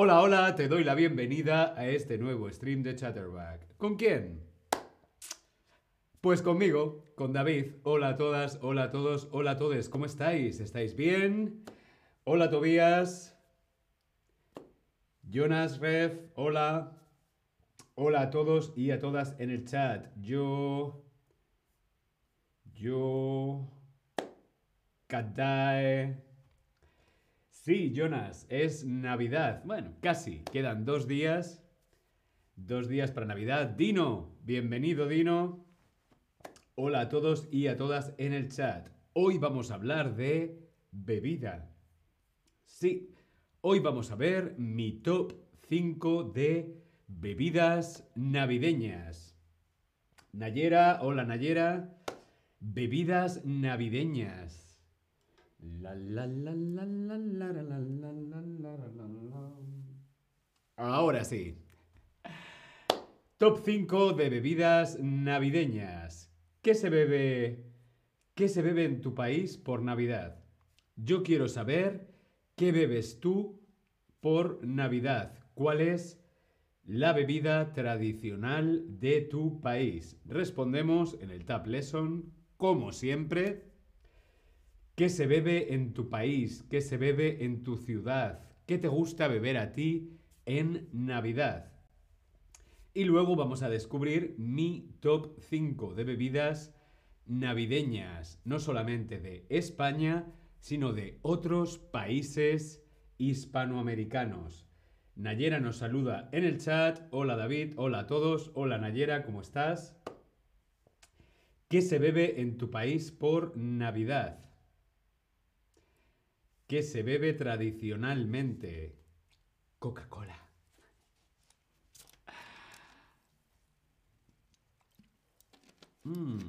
Hola, hola, te doy la bienvenida a este nuevo stream de Chatterback. ¿Con quién? Pues conmigo, con David. Hola a todas, hola a todos, hola a todos. ¿Cómo estáis? ¿Estáis bien? Hola Tobías. Jonas Ref, hola. Hola a todos y a todas en el chat. Yo. Yo. Kadae. Sí, Jonas, es Navidad. Bueno, casi. Quedan dos días. Dos días para Navidad. Dino, bienvenido Dino. Hola a todos y a todas en el chat. Hoy vamos a hablar de bebida. Sí, hoy vamos a ver mi top 5 de bebidas navideñas. Nayera, hola Nayera. Bebidas navideñas. Ahora sí. Top 5 de bebidas navideñas. ¿Qué se bebe? ¿Qué se bebe en tu país por Navidad? Yo quiero saber qué bebes tú por Navidad. ¿Cuál es la bebida tradicional de tu país? Respondemos en el Tab Lesson, como siempre. ¿Qué se bebe en tu país? ¿Qué se bebe en tu ciudad? ¿Qué te gusta beber a ti en Navidad? Y luego vamos a descubrir mi top 5 de bebidas navideñas, no solamente de España, sino de otros países hispanoamericanos. Nayera nos saluda en el chat. Hola David, hola a todos. Hola Nayera, ¿cómo estás? ¿Qué se bebe en tu país por Navidad? ¿Qué se bebe tradicionalmente? Coca-Cola. Mm.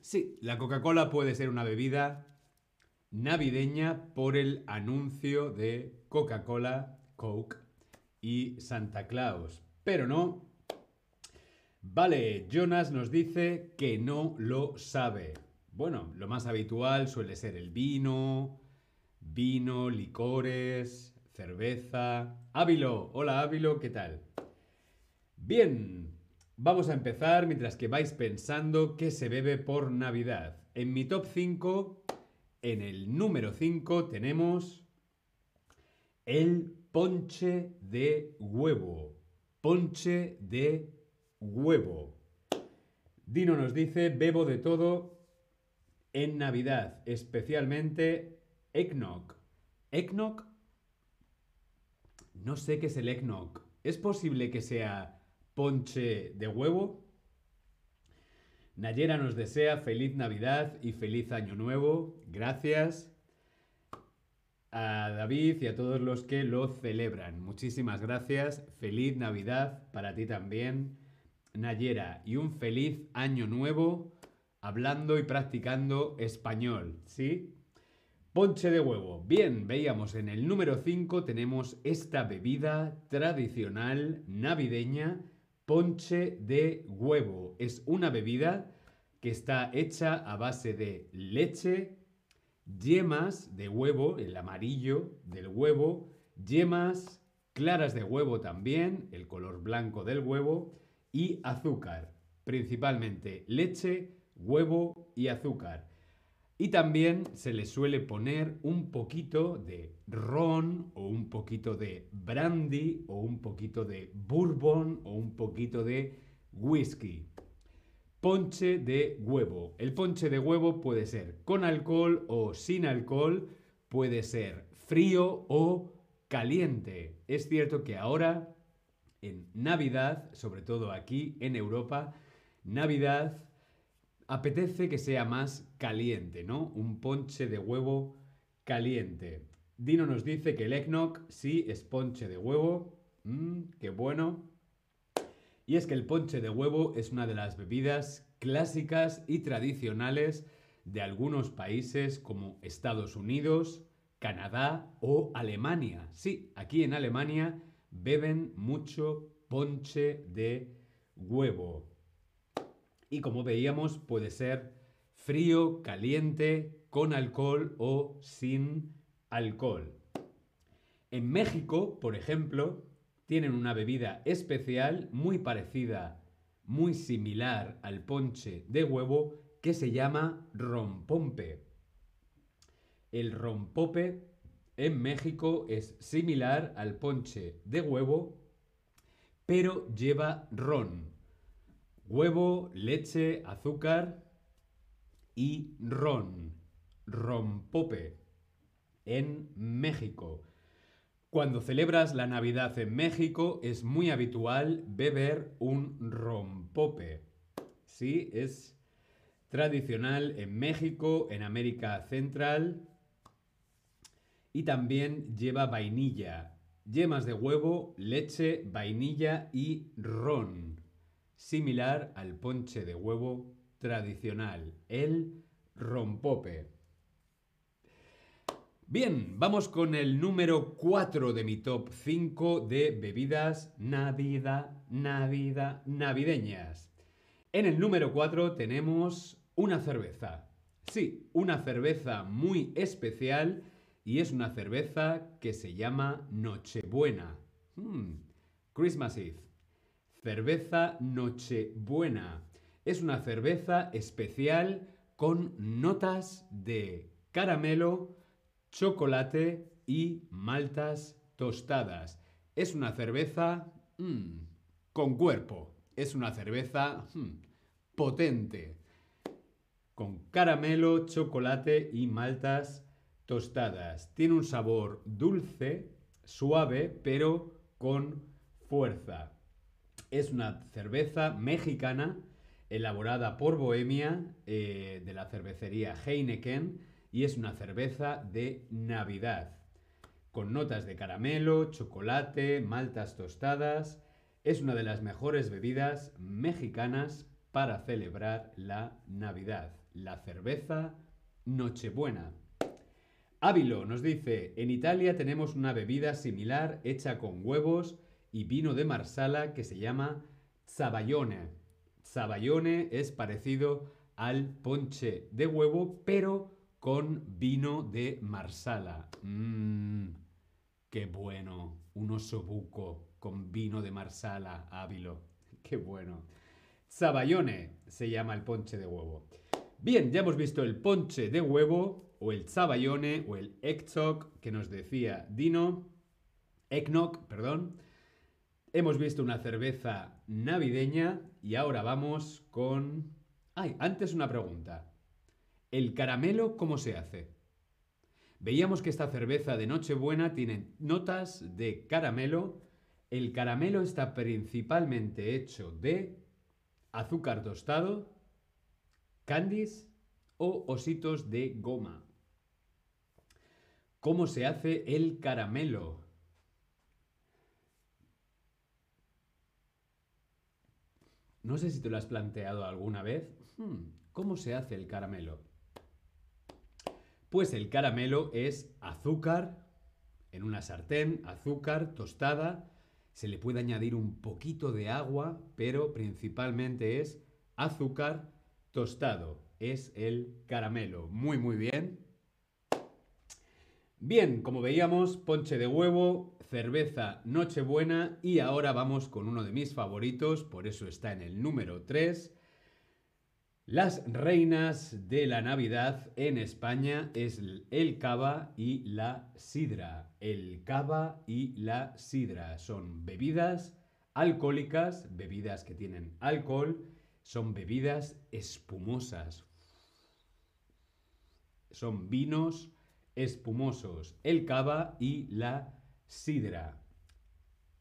Sí, la Coca-Cola puede ser una bebida navideña por el anuncio de Coca-Cola, Coke y Santa Claus. Pero no. Vale, Jonas nos dice que no lo sabe. Bueno, lo más habitual suele ser el vino, vino, licores, cerveza. Ávilo, hola Ávilo, ¿qué tal? Bien, vamos a empezar mientras que vais pensando qué se bebe por Navidad. En mi top 5, en el número 5 tenemos el ponche de huevo. Ponche de huevo. Dino nos dice, bebo de todo en Navidad, especialmente Eggnog. Eggnog. No sé qué es el eggnog. ¿Es posible que sea ponche de huevo? Nayera nos desea feliz Navidad y feliz Año Nuevo. Gracias a David y a todos los que lo celebran. Muchísimas gracias. Feliz Navidad para ti también, Nayera. Y un feliz Año Nuevo hablando y practicando español. ¿Sí? Ponche de huevo. Bien, veíamos en el número 5 tenemos esta bebida tradicional navideña, ponche de huevo. Es una bebida que está hecha a base de leche, yemas de huevo, el amarillo del huevo, yemas, claras de huevo también, el color blanco del huevo, y azúcar. Principalmente leche, huevo y azúcar. Y también se le suele poner un poquito de ron o un poquito de brandy o un poquito de bourbon o un poquito de whisky. Ponche de huevo. El ponche de huevo puede ser con alcohol o sin alcohol, puede ser frío o caliente. Es cierto que ahora, en Navidad, sobre todo aquí en Europa, Navidad apetece que sea más caliente, ¿no? Un ponche de huevo caliente. Dino nos dice que el eggnog sí es ponche de huevo. Mmm, qué bueno. Y es que el ponche de huevo es una de las bebidas clásicas y tradicionales de algunos países como Estados Unidos, Canadá o Alemania. Sí, aquí en Alemania beben mucho ponche de huevo. Y como veíamos, puede ser frío, caliente, con alcohol o sin alcohol. En México, por ejemplo, tienen una bebida especial muy parecida, muy similar al ponche de huevo, que se llama rompompe. El rompope en México es similar al ponche de huevo, pero lleva ron. Huevo, leche, azúcar y ron. Rompope en México. Cuando celebras la Navidad en México es muy habitual beber un rompope. Sí, es tradicional en México, en América Central y también lleva vainilla, yemas de huevo, leche, vainilla y ron, similar al ponche de huevo tradicional, el rompope. Bien, vamos con el número 4 de mi top 5 de bebidas Navidad, Navidad, navideñas. En el número 4 tenemos una cerveza. Sí, una cerveza muy especial y es una cerveza que se llama Nochebuena. Hmm, Christmas Eve. Cerveza Nochebuena. Es una cerveza especial con notas de caramelo, chocolate y maltas tostadas. Es una cerveza mm, con cuerpo. Es una cerveza mm, potente. Con caramelo, chocolate y maltas tostadas. Tiene un sabor dulce, suave, pero con fuerza. Es una cerveza mexicana elaborada por Bohemia eh, de la cervecería Heineken y es una cerveza de Navidad, con notas de caramelo, chocolate, maltas tostadas. Es una de las mejores bebidas mexicanas para celebrar la Navidad, la cerveza Nochebuena. Ávilo nos dice, en Italia tenemos una bebida similar hecha con huevos y vino de Marsala que se llama Zabaione. Zabaione es parecido al ponche de huevo, pero con vino de Marsala. Mmm, qué bueno. Un osobuco con vino de Marsala, Ávilo. Qué bueno. Zabaione se llama el ponche de huevo. Bien, ya hemos visto el ponche de huevo, o el Zabaione, o el Ektok, que nos decía Dino. Eknok, perdón. Hemos visto una cerveza navideña y ahora vamos con... Ay, antes una pregunta. ¿El caramelo cómo se hace? Veíamos que esta cerveza de Nochebuena tiene notas de caramelo. El caramelo está principalmente hecho de azúcar tostado, candies o ositos de goma. ¿Cómo se hace el caramelo? No sé si te lo has planteado alguna vez. Hmm, ¿Cómo se hace el caramelo? Pues el caramelo es azúcar en una sartén, azúcar tostada, se le puede añadir un poquito de agua, pero principalmente es azúcar tostado. Es el caramelo. Muy, muy bien. Bien, como veíamos, ponche de huevo, cerveza Nochebuena y ahora vamos con uno de mis favoritos, por eso está en el número 3, las reinas de la Navidad en España es el cava y la sidra. El cava y la sidra son bebidas alcohólicas, bebidas que tienen alcohol, son bebidas espumosas. Son vinos espumosos, el cava y la sidra.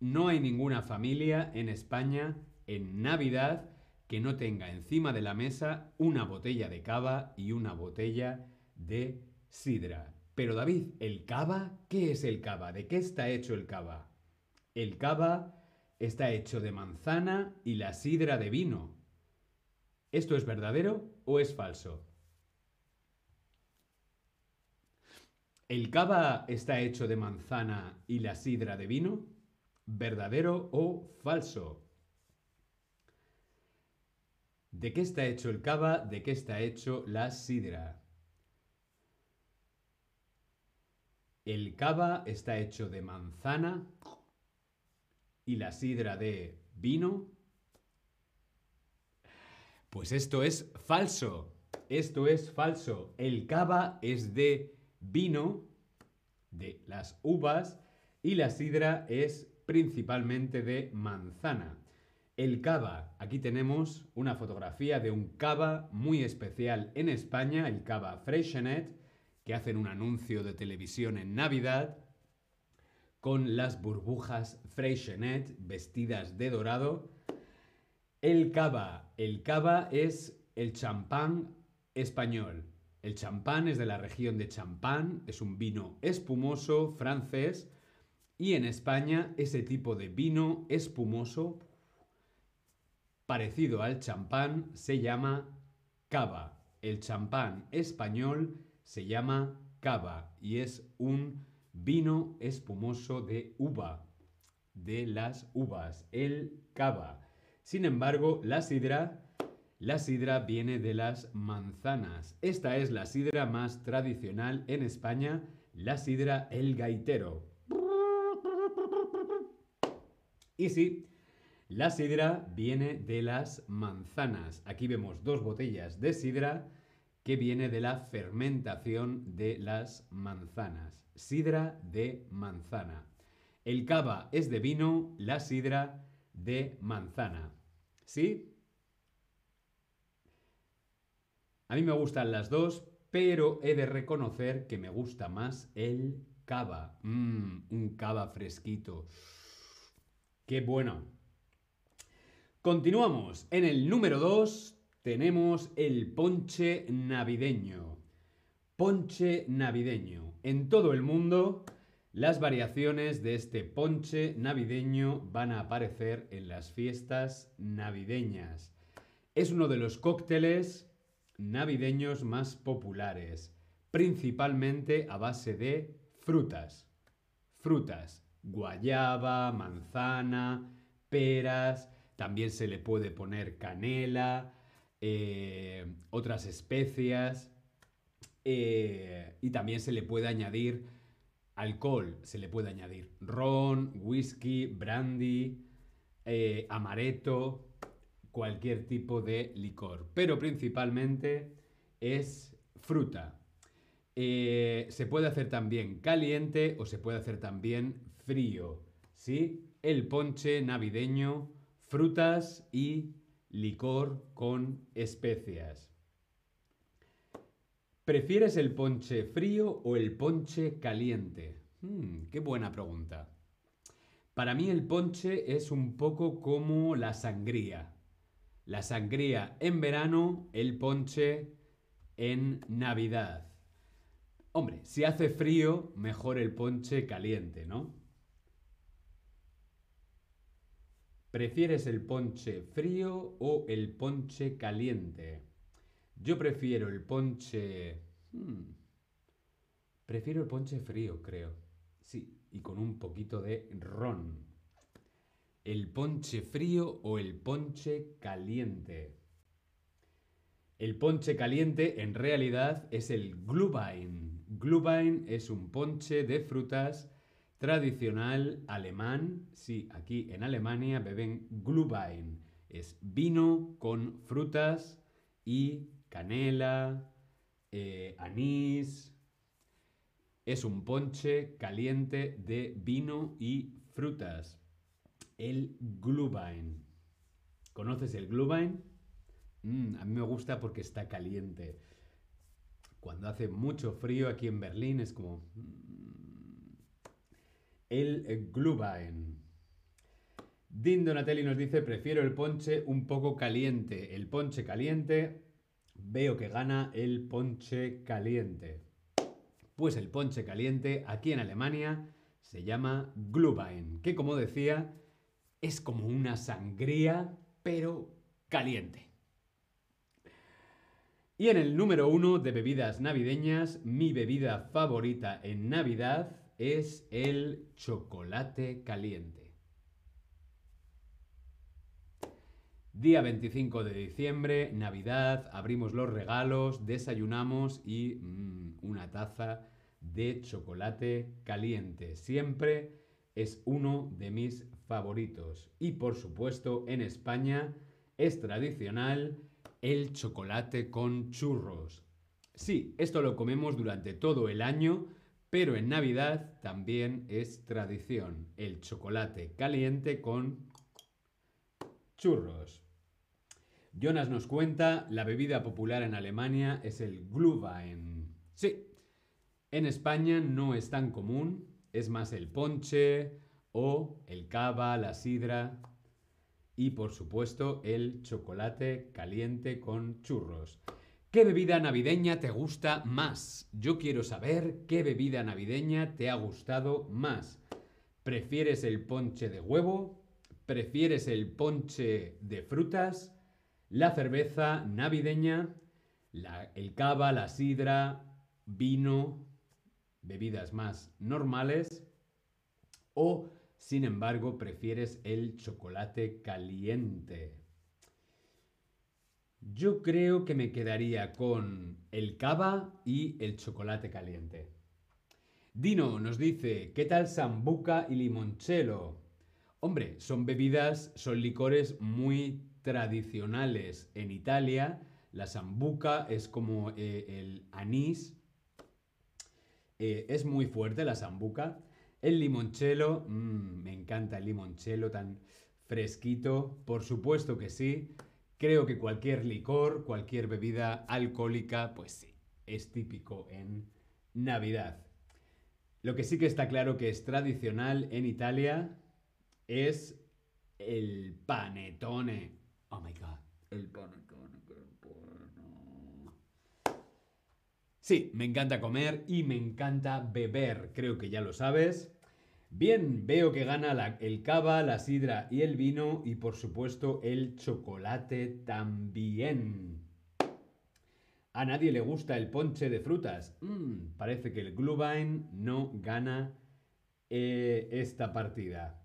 No hay ninguna familia en España en Navidad que no tenga encima de la mesa una botella de cava y una botella de sidra. Pero David, ¿el cava? ¿Qué es el cava? ¿De qué está hecho el cava? El cava está hecho de manzana y la sidra de vino. ¿Esto es verdadero o es falso? ¿El cava está hecho de manzana y la sidra de vino? ¿Verdadero o falso? ¿De qué está hecho el cava? ¿De qué está hecho la sidra? El cava está hecho de manzana y la sidra de vino. Pues esto es falso. Esto es falso. El cava es de vino, de las uvas, y la sidra es principalmente de manzana. El cava, aquí tenemos una fotografía de un cava muy especial en España, el cava Freixenet, que hacen un anuncio de televisión en Navidad con las burbujas Freixenet vestidas de dorado. El cava, el cava es el champán español. El champán es de la región de Champán, es un vino espumoso francés y en España ese tipo de vino espumoso parecido al champán se llama cava. El champán español se llama cava y es un vino espumoso de uva, de las uvas, el cava. Sin embargo, la sidra, la sidra viene de las manzanas. Esta es la sidra más tradicional en España, la sidra el gaitero. Y sí, la sidra viene de las manzanas. Aquí vemos dos botellas de sidra que viene de la fermentación de las manzanas. Sidra de manzana. El cava es de vino, la sidra de manzana. ¿Sí? A mí me gustan las dos, pero he de reconocer que me gusta más el cava. Mmm, un cava fresquito. Qué bueno. Continuamos. En el número 2 tenemos el ponche navideño. Ponche navideño. En todo el mundo, las variaciones de este ponche navideño van a aparecer en las fiestas navideñas. Es uno de los cócteles navideños más populares, principalmente a base de frutas. Frutas guayaba, manzana, peras, también se le puede poner canela, eh, otras especias eh, y también se le puede añadir alcohol, se le puede añadir ron, whisky, brandy, eh, amaretto, cualquier tipo de licor, pero principalmente es fruta. se puede hacer también caliente o se puede hacer también frío, ¿sí? El ponche navideño, frutas y licor con especias. ¿Prefieres el ponche frío o el ponche caliente? Hmm, qué buena pregunta. Para mí el ponche es un poco como la sangría. La sangría en verano, el ponche en Navidad. Hombre, si hace frío, mejor el ponche caliente, ¿no? ¿Prefieres el ponche frío o el ponche caliente? Yo prefiero el ponche... Hmm, prefiero el ponche frío, creo. Sí, y con un poquito de ron. ¿El ponche frío o el ponche caliente? El ponche caliente en realidad es el Glühwein. Glühwein es un ponche de frutas tradicional alemán. Sí, aquí en Alemania beben Glühwein. Es vino con frutas y canela, eh, anís. Es un ponche caliente de vino y frutas. El Glühwein. ¿Conoces el Glühwein? Mm, a mí me gusta porque está caliente. Cuando hace mucho frío aquí en Berlín es como... Mm, el Glühwein. Din Donatelli nos dice, prefiero el ponche un poco caliente. El ponche caliente, veo que gana el ponche caliente. Pues el ponche caliente aquí en Alemania se llama Glühwein, que como decía, es como una sangría, pero caliente. Y en el número uno de bebidas navideñas, mi bebida favorita en Navidad es el chocolate caliente. Día 25 de diciembre, Navidad, abrimos los regalos, desayunamos y mmm, una taza de chocolate caliente. Siempre es uno de mis favoritos. Y por supuesto, en España es tradicional el chocolate con churros. Sí, esto lo comemos durante todo el año, pero en Navidad también es tradición el chocolate caliente con churros. Jonas nos cuenta, la bebida popular en Alemania es el Glühwein. Sí, en España no es tan común, es más el ponche o el cava, la sidra y por supuesto el chocolate caliente con churros. ¿Qué bebida navideña te gusta más? Yo quiero saber qué bebida navideña te ha gustado más. ¿Prefieres el ponche de huevo? ¿Prefieres el ponche de frutas? ¿La cerveza navideña? ¿El cava, la sidra, vino, bebidas más normales? ¿O sin embargo, prefieres el chocolate caliente. Yo creo que me quedaría con el cava y el chocolate caliente. Dino nos dice, ¿qué tal sambuca y limoncello? Hombre, son bebidas, son licores muy tradicionales en Italia. La sambuca es como eh, el anís. Eh, es muy fuerte la sambuca. El limoncello, mmm, me encanta el limoncello tan fresquito, por supuesto que sí. Creo que cualquier licor, cualquier bebida alcohólica, pues sí, es típico en Navidad. Lo que sí que está claro que es tradicional en Italia es el panetone. Oh my god, el panetone, qué bueno. Sí, me encanta comer y me encanta beber, creo que ya lo sabes. Bien, veo que gana el cava, la sidra y el vino y por supuesto el chocolate también. A nadie le gusta el ponche de frutas. Mm, parece que el Glühwein no gana eh, esta partida.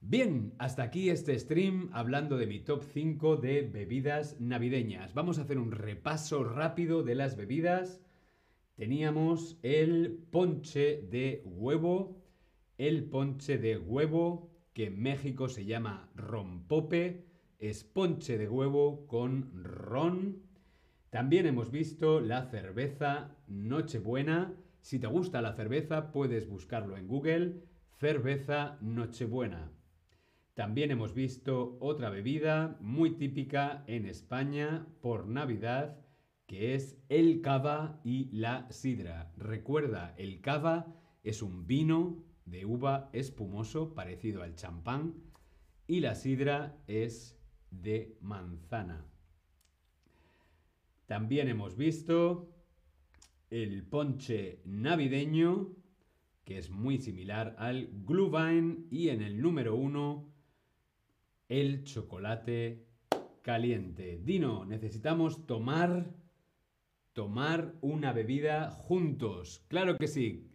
Bien, hasta aquí este stream hablando de mi top 5 de bebidas navideñas. Vamos a hacer un repaso rápido de las bebidas. Teníamos el ponche de huevo, el ponche de huevo, que en México se llama rompope, es ponche de huevo con ron. También hemos visto la cerveza Nochebuena. Si te gusta la cerveza, puedes buscarlo en Google, cerveza Nochebuena. También hemos visto otra bebida muy típica en España por Navidad, que es el cava y la sidra. Recuerda, el cava es un vino de uva espumoso parecido al champán y la sidra es de manzana. También hemos visto el ponche navideño, que es muy similar al Glühwein, y en el número uno, el chocolate caliente. Dino, necesitamos tomar, tomar una bebida juntos. Claro que sí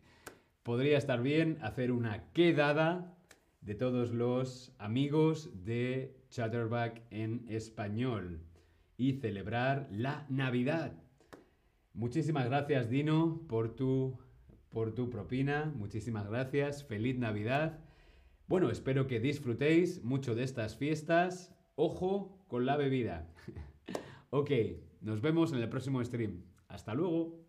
podría estar bien hacer una quedada de todos los amigos de Chatterback en español y celebrar la Navidad. Muchísimas gracias Dino por tu, por tu propina, muchísimas gracias, feliz Navidad. Bueno, espero que disfrutéis mucho de estas fiestas. Ojo con la bebida. ok, nos vemos en el próximo stream. Hasta luego.